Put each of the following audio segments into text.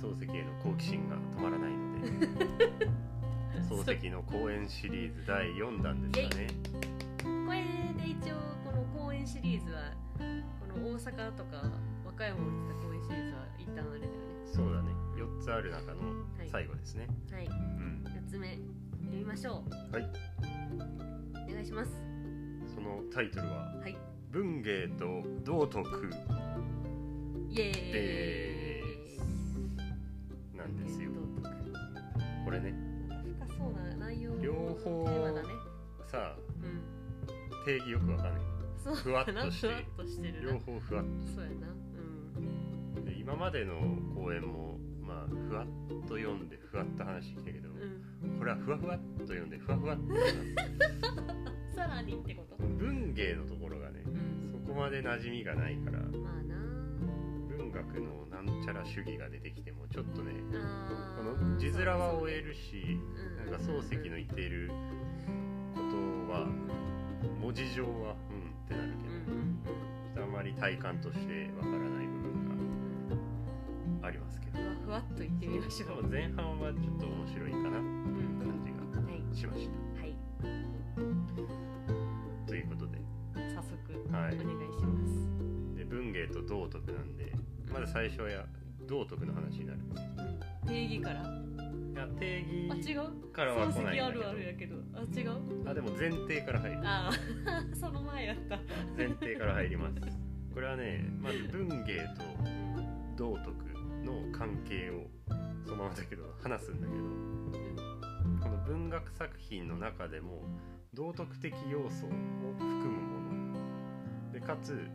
漱石への好奇心が止まらないので。漱石の公演シリーズ第4弾ですかね。これで一応この公演シリーズはこの大阪とか和歌山を言ってた公演シリーズは一旦あれだよね。そうだね。4つある中のはい最後ですね、はい。うん。4つ目読みましょう。はい。お願いします。そのタイトルははい「文芸と道徳イエーイこれね。深そうな内容の両方テーマだねさあうん。定義よくわかんない。ふわっとして。両方ふわっそうやなうん。とで今までの公演もまあふわっと読んでふわっと話してきたけど、うん。これはふわふわっと読んでふわふわっと。さらにってこと？文芸のところがねうん。そこまで馴染みがないから。まあな文学のなんちゃら主義が出てきてもちょっとねあこーの字面は追えるしうんなんか漱石の言っていることは文字上はうんってなるけどあまり体感としてわからない部分がありますけど。ふわふわっと言ってみましょそうう前半はちょっと面白いかなってうん感じがはいしました。はい。ということで。早速はい。お願いします。で文芸と道徳なんでまず最初はや道徳の話になる？定義から？いや定あ義違う？からは来ないんだけど。漱石あるあるやけど。あ違う？あでも前提から入る。ああ その前やった。前提から入ります。これはねまず文芸と道徳の関係をそのままだけど話すんだけど。この文学作品の中でも道徳的要素を含むもの。でかつ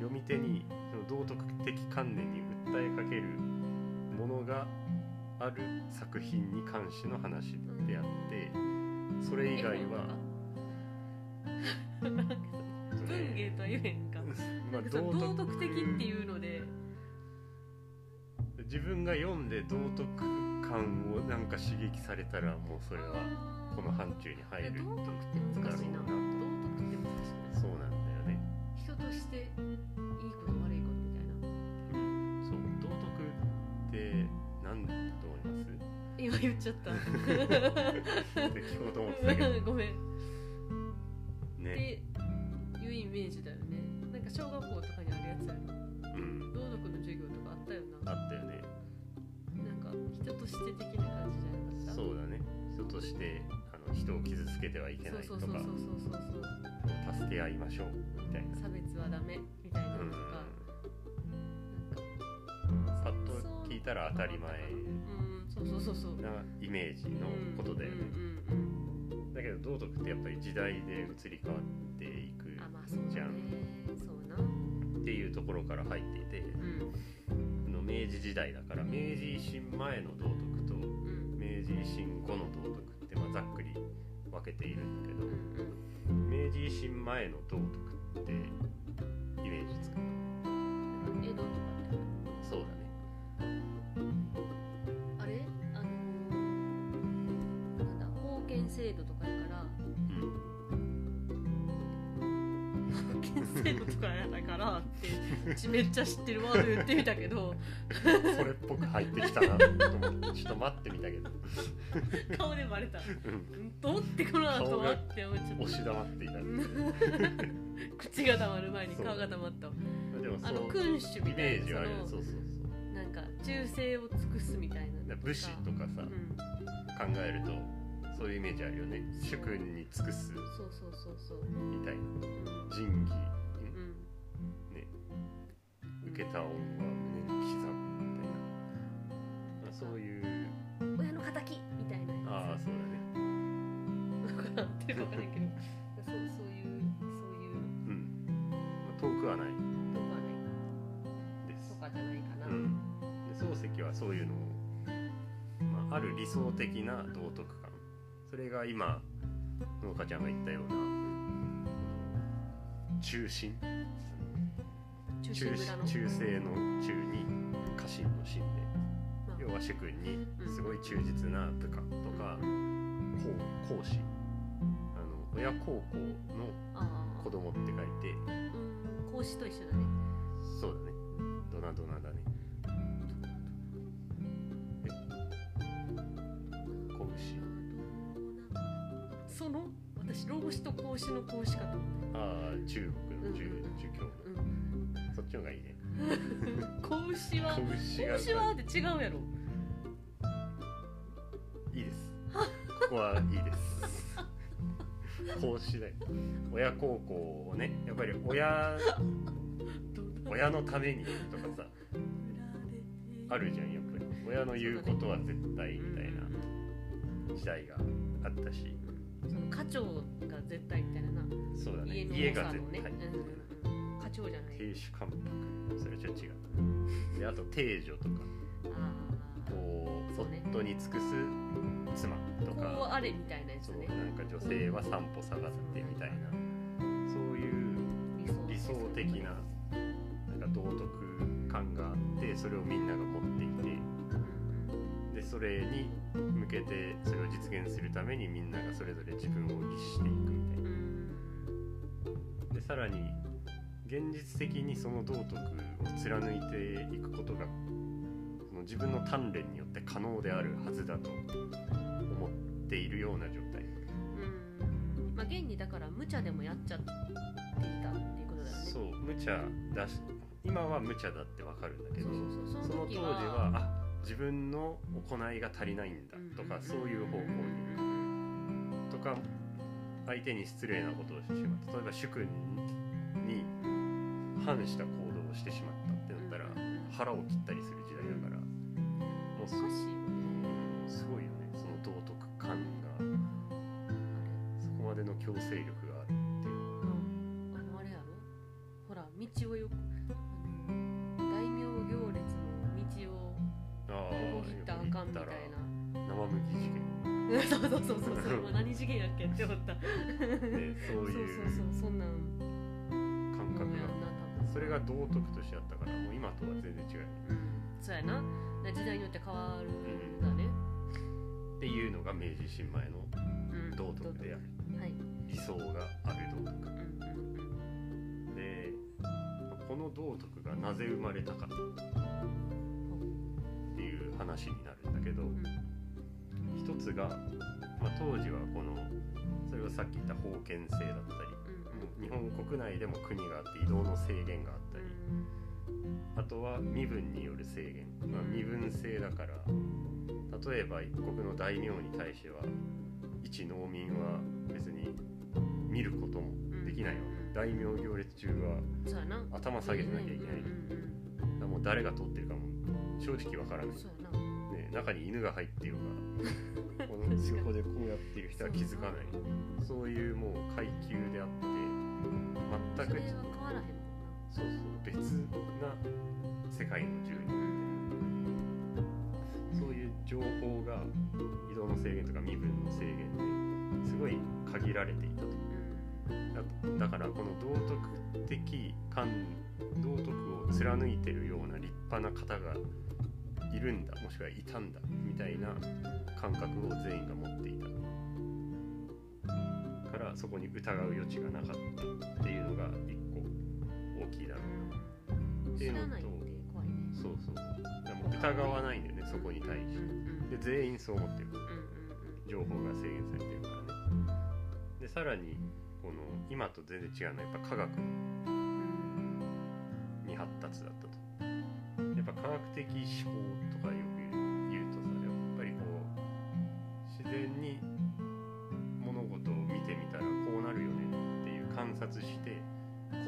読み手にその道徳的観念に訴えかけるものがある作品に関しての話であってそれ以外は文芸とは言えへんかまあ道徳。的っていうので。自分が読んで道徳感をなんか刺激されたらもうそれはこの範疇に入る道徳って難しいな。道徳って難しいな。そうなんっちゃった聞こうと思ってたけど。ごめん。っねていうイメージだよね。なんか小学校とかにあるやつやろ。うん。道徳の授業とかあったよな。あったよね。なんか人として的な感じじゃなかった？そうだね。人としてあの人を傷つけてはいけないとか。そうそうそうそうそうそう助け合いましょうみたいな。差別はダメみたいなうんのとか、パッと聞いたら当たり前。うんそうそうそうそう。なイメージのことだよねうんうんうんだけど道徳ってやっぱり時代で移り変わっていくじゃんだね。そうな。っていうところから入っていてうん。この明治時代だから明治維新前の道徳とうん。明治維新後の道徳ってまあざっくり分けているんだけどうん明治維新前の道徳ってイメージつく？うん江戸と？か制度とかやから。うん。封建制度とかやからってうちめっちゃ知ってるワード言ってみたけど。それっぽく入ってきたなと思ってちょっと待ってみたけど。顔でバレた。うん。うん。とってこの後はって思っちゃった。押し黙っていた口が溜まる前に顔が溜まったわ。でもあのそう君主みイたいなメージはあるよ。そのそうそうそう。なんか忠誠を尽くすみたいなだから武士とかさ、うん。考えるとそういうイメージあるよね。主君に尽くす。そうそうそうそう。みたいな。うん仁義。うん。ね受けた恩は胸に刻むみたいな、まあ、そういう。親の敵みたいなああそうだね。分からんって分からんけど。そうそういうそういう。うん、まあ、遠くはない。とこはない。です。とかじゃないかな、うん、で漱石はそういうのを、まあ、ある理想的な道徳観それが今農家ちゃんが言ったような中心？中中心村の。中性の中に家臣の心でまあ。要はば主君にすごい忠実な部下とか講講師あの親孝行の子供って書いて。うん。孔子と一緒だね。そうだね。ドナドナだね老子と孔子の孔子かと思っああ中国の中儒教のたそっちの方がいいね。うん孔子は子牛が孔子はって違うやろ。いいです。ここはいいです。孔子だよ親孝行をねやっぱり親親のためにとかさあるじゃんやっぱり。親の言うことは絶対みたいな時代があったしその家長が絶対みたいなな。そうだね。家の家が絶対。うんうん。家長じゃない。亭主関白。それはちょっと違う。であと定女とか。あこうそうね。夫に尽くす妻とあこうかあれみたいなやつそうねなんか女性は散歩探せてみたいな。そういう理想理想的ななんか道徳感があってそれをみんなが持っていてでそれに向けてそれを実現するためにみんながそれぞれ自分を律していくみたいな。ん。でさらに現実的にその道徳を貫いていくことがその自分の鍛錬によって可能であるはずだと思っているような状態。うん。まあ現にだから無茶でもやっちゃっていたっていうことだよね。そう無茶だし今は無茶だってわかるんだけどその当時はあ自分の行いが足りないんだとかそういう方向にとか相手に失礼なことをしてしまった。例えば主君に反した行動をしてしまったってなったら腹を切ったりする時代だからもうすごいよね。その道徳感があそこまでの強制力があるっていう。のがれあのあれやろ？ほら道をよくそうそうそうそう何次元やっけって思ったでそうそういうそうそうそんなん感覚がそれが道徳としてあったからもう今とは全然違ううんそうやな時代によって変わるんだね、っていうのが明治維新前の、道徳であるはい理想がある道徳でこの道徳がなぜ生まれたかっていう話になるんだけど一つが、まあ、当時はこのそれはさっき言った封建制だったりうん。日本国内でも国があって移動の制限があったりあとは身分による制限、まあ、身分制だから例えば一国の大名に対しては一農民は別に見ることもできないわけ。大名行列中は頭下げてなきゃいけない。うんうんだからもう誰が通ってるかも正直わからない、中に犬が入っていようがこの横でこうやってる人は気づかない。そういうもう階級であって全くそれは変わらへんもんな。そうそう別な世界の住人そういう情報が移動の制限とか身分の制限ですごい限られていたと。だだからこの道徳的観道徳を貫いてるような立派な方がいるんだもしくはいたんだみたいな感覚を全員が持っていた。からそこに疑う余地がなかったっていうのが一個大きいだろうなっていうのとね。そうそう。でも疑わないんだよねそこに対して。で全員そう思ってる。うん。情報が制限されてるからね。でさらにこの今と全然違うのはやっぱ科学に発達だったと。やっぱ科学的思考察して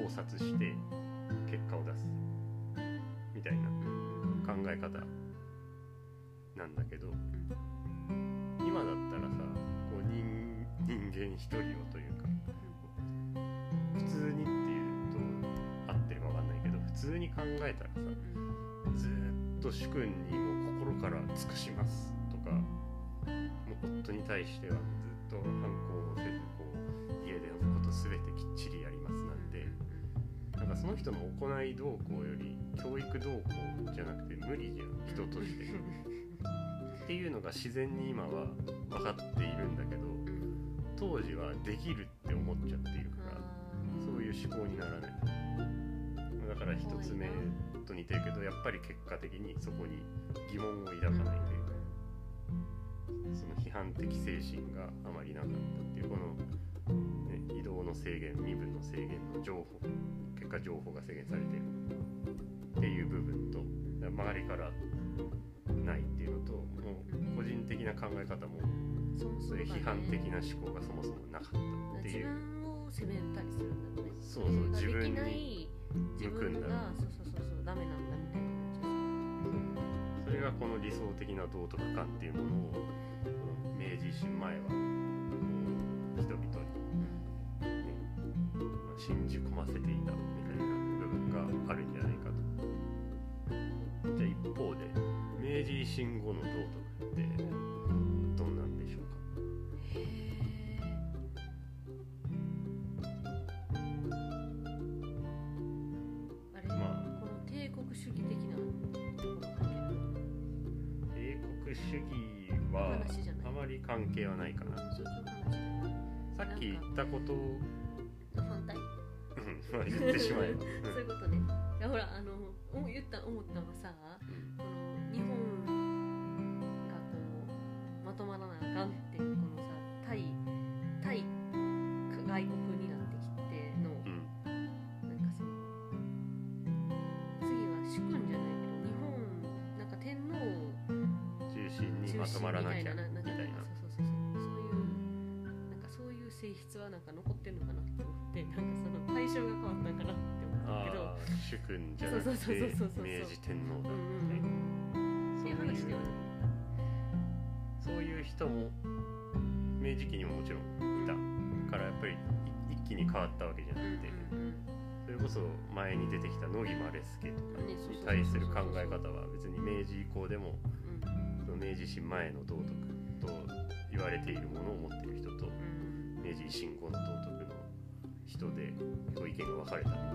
考察して結果を出す。みたいな考え方なんだけど今だったらさこう人間一人をというか普通にっていうと合ってるか分かんないけど普通に考えたらさずっと主君にも心から尽くしますとかもう夫に対してはずっと反抗をせず全てきっちりやりますなんて。なんかその人の行い動向より教育動向じゃなくて無理じゃん人として。っていうのが自然に今は分かっているんだけどうん当時はできるって思っちゃっているからそういう思考にならない。だから一つ目と似てるけどやっぱり結果的にそこに疑問を抱かないというかその批判的精神があまりなかったっていうこの、の制限身分の制限の情報結果情報が制限されているっていう部分と周りからないっていうのともう個人的な考え方もそうそういう批判的な思考がそもそもなかった。って自いう責めたりするんだよね。そうそう自分にない自分がそうそうそうそうダメなんだみたいなそれがこの理想的な道徳観っていうものを明治維新前は信じ込ませていたみたいな部分があるんじゃないかと。じゃあ一方で明治維新後の道徳ってどんなんでしょうか？あれ、まこの帝国主義的な帝国主義はあまり関係はないかな。さっき言ったこと 言ってしまえば、そういうことね。ほらあのお言った思ったのはさうん。この日本がこうまとまらなあかんってこのさ対対外国になってきてのうん。なんかその次は主君じゃないけど日本なんか天皇中心に中まとまらなきゃ主君じゃなくそうそうてそうそうそうそう明治天皇だうんみたいなうんっていうそういう人も明治期にももちろんいたからやっぱりい一気に変わったわけじゃなくてうんそれこそ前に出てきた野木マレスケとか。に対する考え方は別に明治以降でも明治維新前の道徳と言われているものを持っている人とうん。明治維新後の道徳の人で意見が分かれたみたいな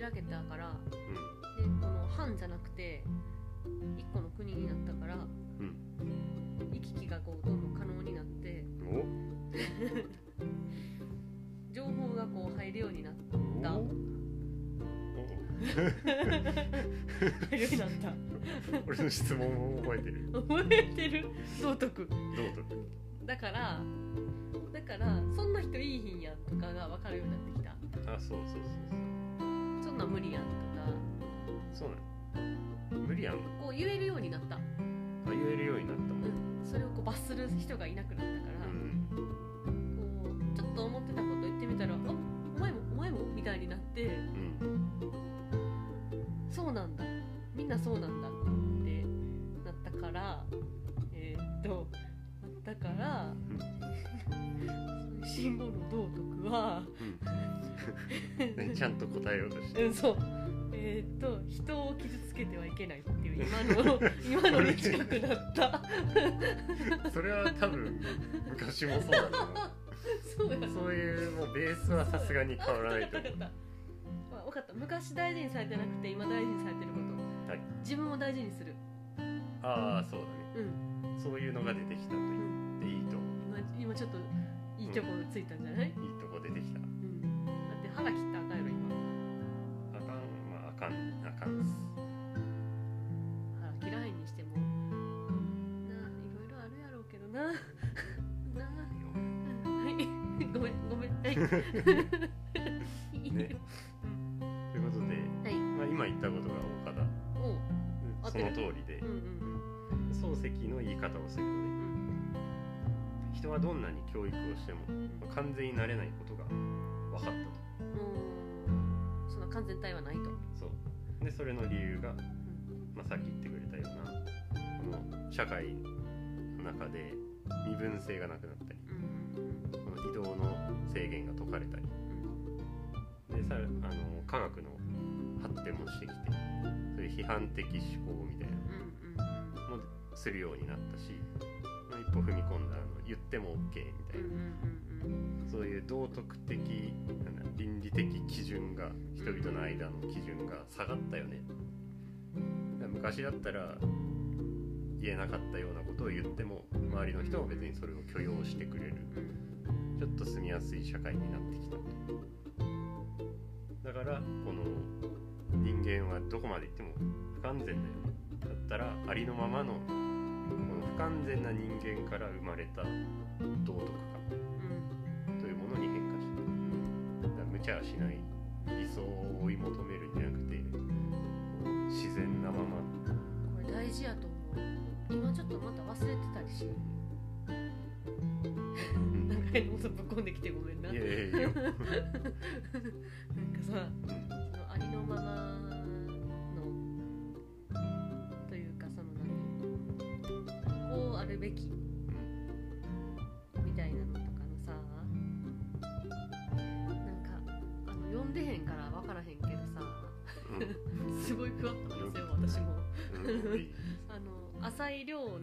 開けたからうでこの藩じゃなくて一個の国になったからんうん。行き来がこうどんどん可能になってお。情報がこう入るようになった。お。入るようになった。俺の質問を覚えてる。覚えてる？道徳。道徳。だからだからそんな人いいひんやんとかが分かるようになってきた。あそうそうそうそんなん無理やんとか。そうなの。無理やんこう言えるようになった、あ言えるようになったもん。うん、それをこう罰する人がいなくなったから、うん。こうちょっと思ってたこと言ってみたら「あお前もお前も?」みたいになって。うん「そうなんだ。みんなそうなんだ」ってなったから。えーっとなったから。信号の道徳は。うん。ね ちゃんと答えようとしてうんそう。えーっと人を傷つけてはいけないっていう今の 今のに近くなった。それは多分昔もそうだと思そうそういうもうベースはさすがに変わらないと思う。分かった。分かった。昔大事にされてなくて今大事にされてること、はい。自分を大事にする。ああそうだね。うん。そういうのが出てきたと言っていいと思う。今今ちょっといいとこついたんじゃない、いいとこ出てきたうん、だって腹切ったらあかん。やろ今あかん。まああかん。あかん。っす腹切らへん。にしてもなあいろいろあるやろうけどななあはいごめん。ごめん。はいねということで、はいまあ、今言ったことが岡田おその通りでうん。うん。漱石の言い方をするとねうん。人はどん。なに教育をしてもまあ完全になれないことが分かったとそん。な完全体はないと、そう。でそれの理由が、うん。まあ、さっき言ってくれたようなこの社会の中で身分性がなくなったりうん。この移動の制限が解かれたりうん。でさあの科学の発展もしてきてそういう批判的思考みたいなのもするようになったしまあ一歩踏み込んだあの言っても OK みたいな、そういう道徳的倫理的基準が人々の間の基準が下がったよね。昔だったら言えなかったようなことを言っても周りの人も別にそれを許容してくれる。うんちょっと住みやすい社会になってきたと。だからこの人間はどこまで行っても不完全だよね。だったらありのままの完全な人間から生まれた道徳観というものに変化してだ無茶はしない理想を追い求めるんじゃなくて自然なまま。これ大事やと思う。今ちょっとまた忘れてたりしなん。か変なことぶっこんできてごめんな。いやいやいや。なんかさ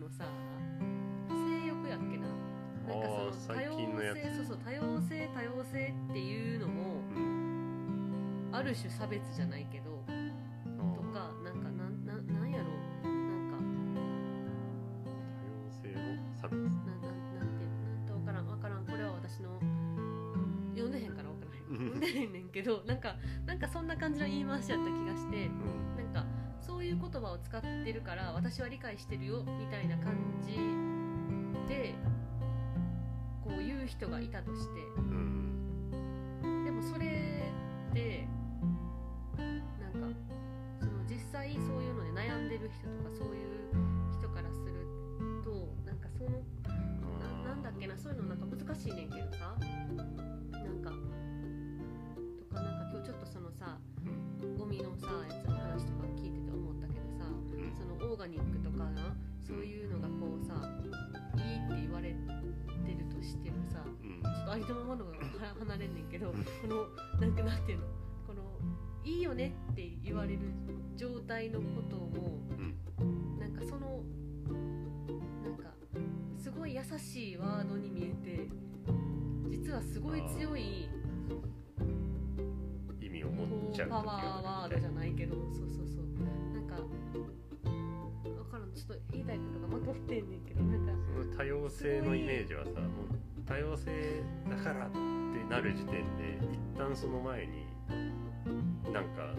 のさ性欲やっけな。なんかあーその多最近のやつ。様性そうそう多様性多様性っていうのもうんある種差別じゃないけどとかなんかなんななんやろ。なんか多様性の差別。ななんなんてなんとわからんわからん。これは私の読んでへんからわからへん。読んでへんねんけどなんかなんかそんな感じの言い回しやった気がして。うんいう言葉を使ってるから私は理解してるよみたいな感じでこう言う人がいたとして。うん。われてるとしてもさうん。ちょっとありのままのがは離れんねんけどこのなんかなんていうの？このいいよねって言われる状態のこともうん。なんかそのなんかすごい優しいワードに見えて実はすごい強い意味を持こっちゃうパワーがワードじゃないけどそうそうそう。なんか分からんちょっと言いたいことがまとってんねんけどなんか多様性のイメージはさもう多様性だからってなる時点で一旦その前になんか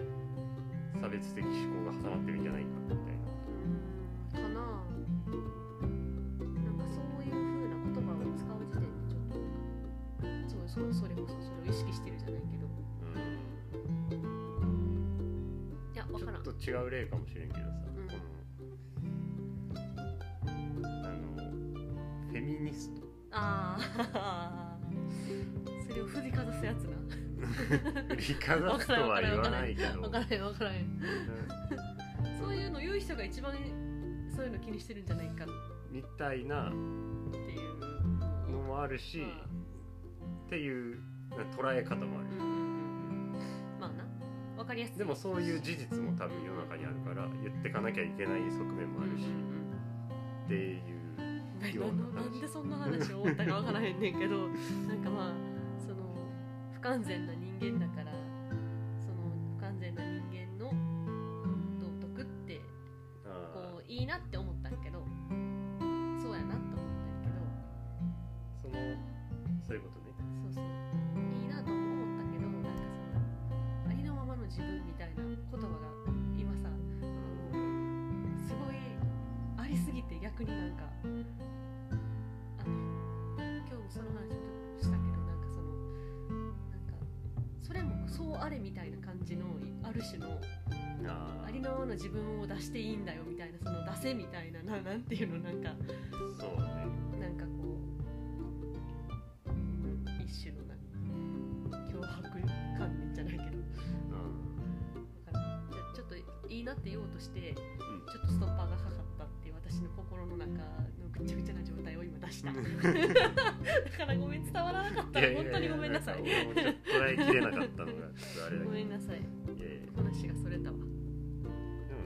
差別的思考が挟まってるんじゃないかみたいな。かな。なんかそういう風な言葉を使う時点でちょっとそうそれこそそれを意識してるじゃないけど。いや分からんうん。ちょっと違う例かもしれんけどさ、それを振りかざすやつな。振りかざすとは言わないけど。分からへん分からへんそういうの言う人が一番そういうの気にしてるんじゃないかっみたいなていうのもあるし、っていう捉え方もある。まあな。分かりやすい。でもそういう事実も多分世の中にあるから言ってかなきゃいけない側面もあるし、っていうなような話ななんでそんな話を思ったか分からへんねんけどなんかまあその不完全な人間だからなって言おうとしてちょっとストッパーがかかったって私の心の中のぐちゃぐちゃな状態を今出した。だからごめん伝わらなかった。ら本当にごめんなさい。捉えきれなかったのがちょっとあれだごけめんなさい。話がそれたわ。でも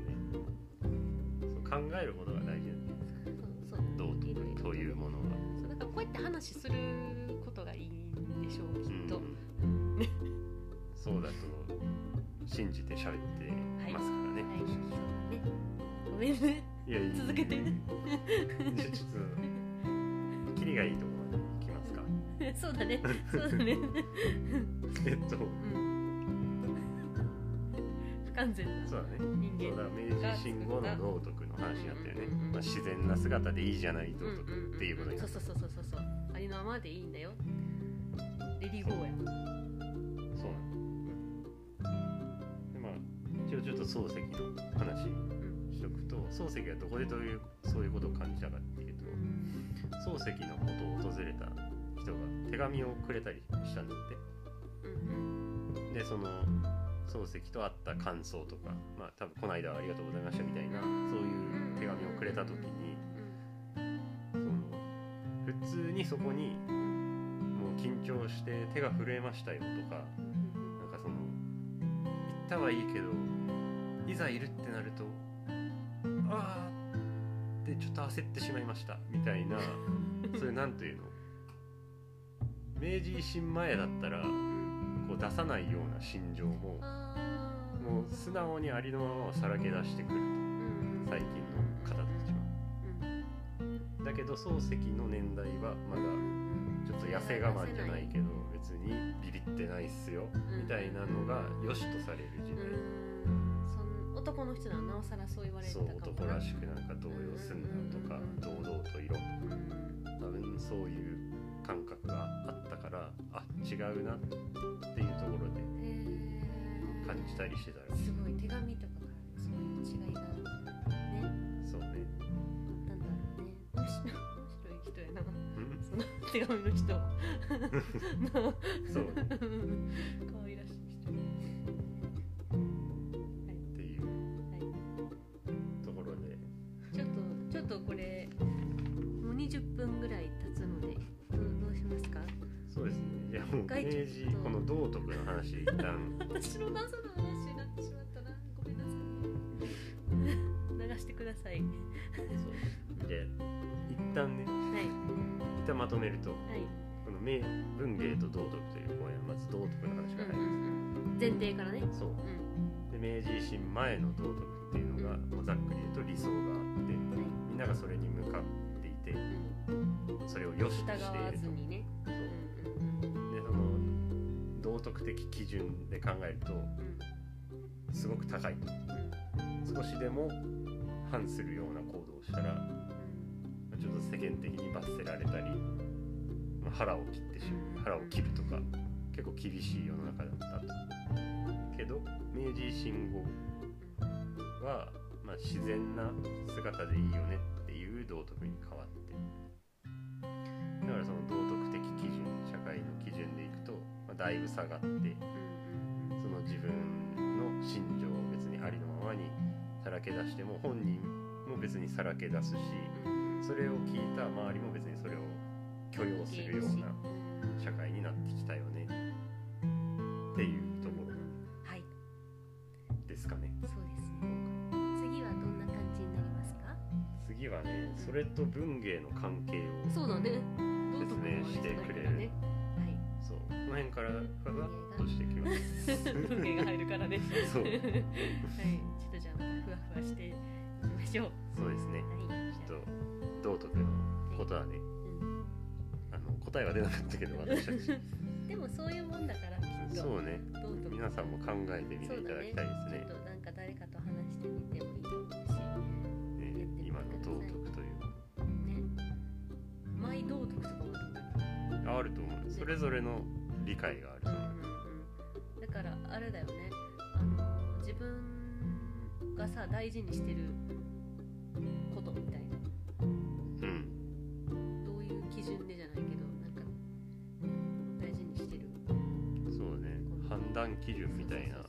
ねそう考えることが大事なんだよ。そうそう。というものが、そうだからこうやって話することがいいんでしょうきっと、うん。そうだと信じて喋ってますからね、ごめんね。いやいや続けてじゃあちょっとキリがいいところまでいきますか。そうだね。そうだね。えっと。うん。不完全なそうだね。人間そうだ明治維新後の道徳の話になったよね、うんうんうんまあ、自然な姿でいいじゃない道徳っていうことになった、そうそうそうそうそうありのままでいいん。だよレディーゴーやちょっと漱石の話しとくと漱石はどこでどういうそういうことを感じたかっていうと漱石の元を訪れた人が手紙をくれたりしたんだって。でその漱石と会った感想とかまあ多分この間はありがとうございましたみたいなそういう手紙をくれた時にその普通にそこにもう緊張して手が震えましたよとかなん。かその行ったはいいけどいざいるってなるとああってちょっと焦ってしまいましたみたいなそれなんていうの？明治維新前だったらこう出さないような心情ももう素直にありのままをさらけ出してくるうん。と最近の方たちは。うん。だけど漱石の年代はまだちょっと痩せ我慢じゃないけど別にビビってないっすよみたいなのが良しとされる時う代男の人ならなおさらそう言われてたそうかもな。男らしくなんか動揺すんなとか堂々といろうん。多分そういう感覚があったからあ違うなっていうところで感じたりしてたらすごい手紙とかからそういう違いがね。そうね。なんだろうね。面白い面白い人やな。うん？その手紙の人。の そう私の謎の話になってしまったな。ごめんなさい流してくださいそう。で一旦ねはい。一旦まとめるとはい。この明文芸と道徳という公演はまず道徳の話が入ります。前提からね。そう。うん。で明治維新前の道徳っていうのが、もうざっくり言うと理想があってみんながそれに向かっていてそれを良しとしていると。ずにね。そう道徳的基準で考えるとすごく高い少しでも反するような行動をしたらちょっと世間的に罰せられたり、まあ腹を切ってしまう腹を切るとか結構厳しい世の中だったと。けど明治維新後は、まあ、自然な姿でいいよねっていう道徳に変わって。だからその道徳まあ、だいぶ下がってその自分の心情を別にありのままにさらけ出しても本人も別にさらけ出すしそれを聞いた周りも別にそれを許容するような社会になってきたよねっていうところはい。ですかね。そうですね。次はどんな感じになりますか？次はねそれと文芸の関係をそうだね。説明してくれるの辺からふわっとしてきます。文芸が入るからね。そう。はい。ちょっとじゃあまたふわふわしていきましょう。そうですね。はい。ちょっと道徳のことはねうん。あの答えは出なかったけど私たち。でもそういうもんだからきっと。そうね。皆さんも考えてみていただきたいですね。ちょっとなんか誰かと話してみてもいいと思うし。ね今の道徳というね。マイ道徳とかもあるんだああると思う。それぞれの理解がある。と思ううんうん。だからあれだよね。あの自分がさ大事にしてることみたいな。うん。どういう基準でじゃないけどなんか大事にしてる。そうね。判断基準みたいな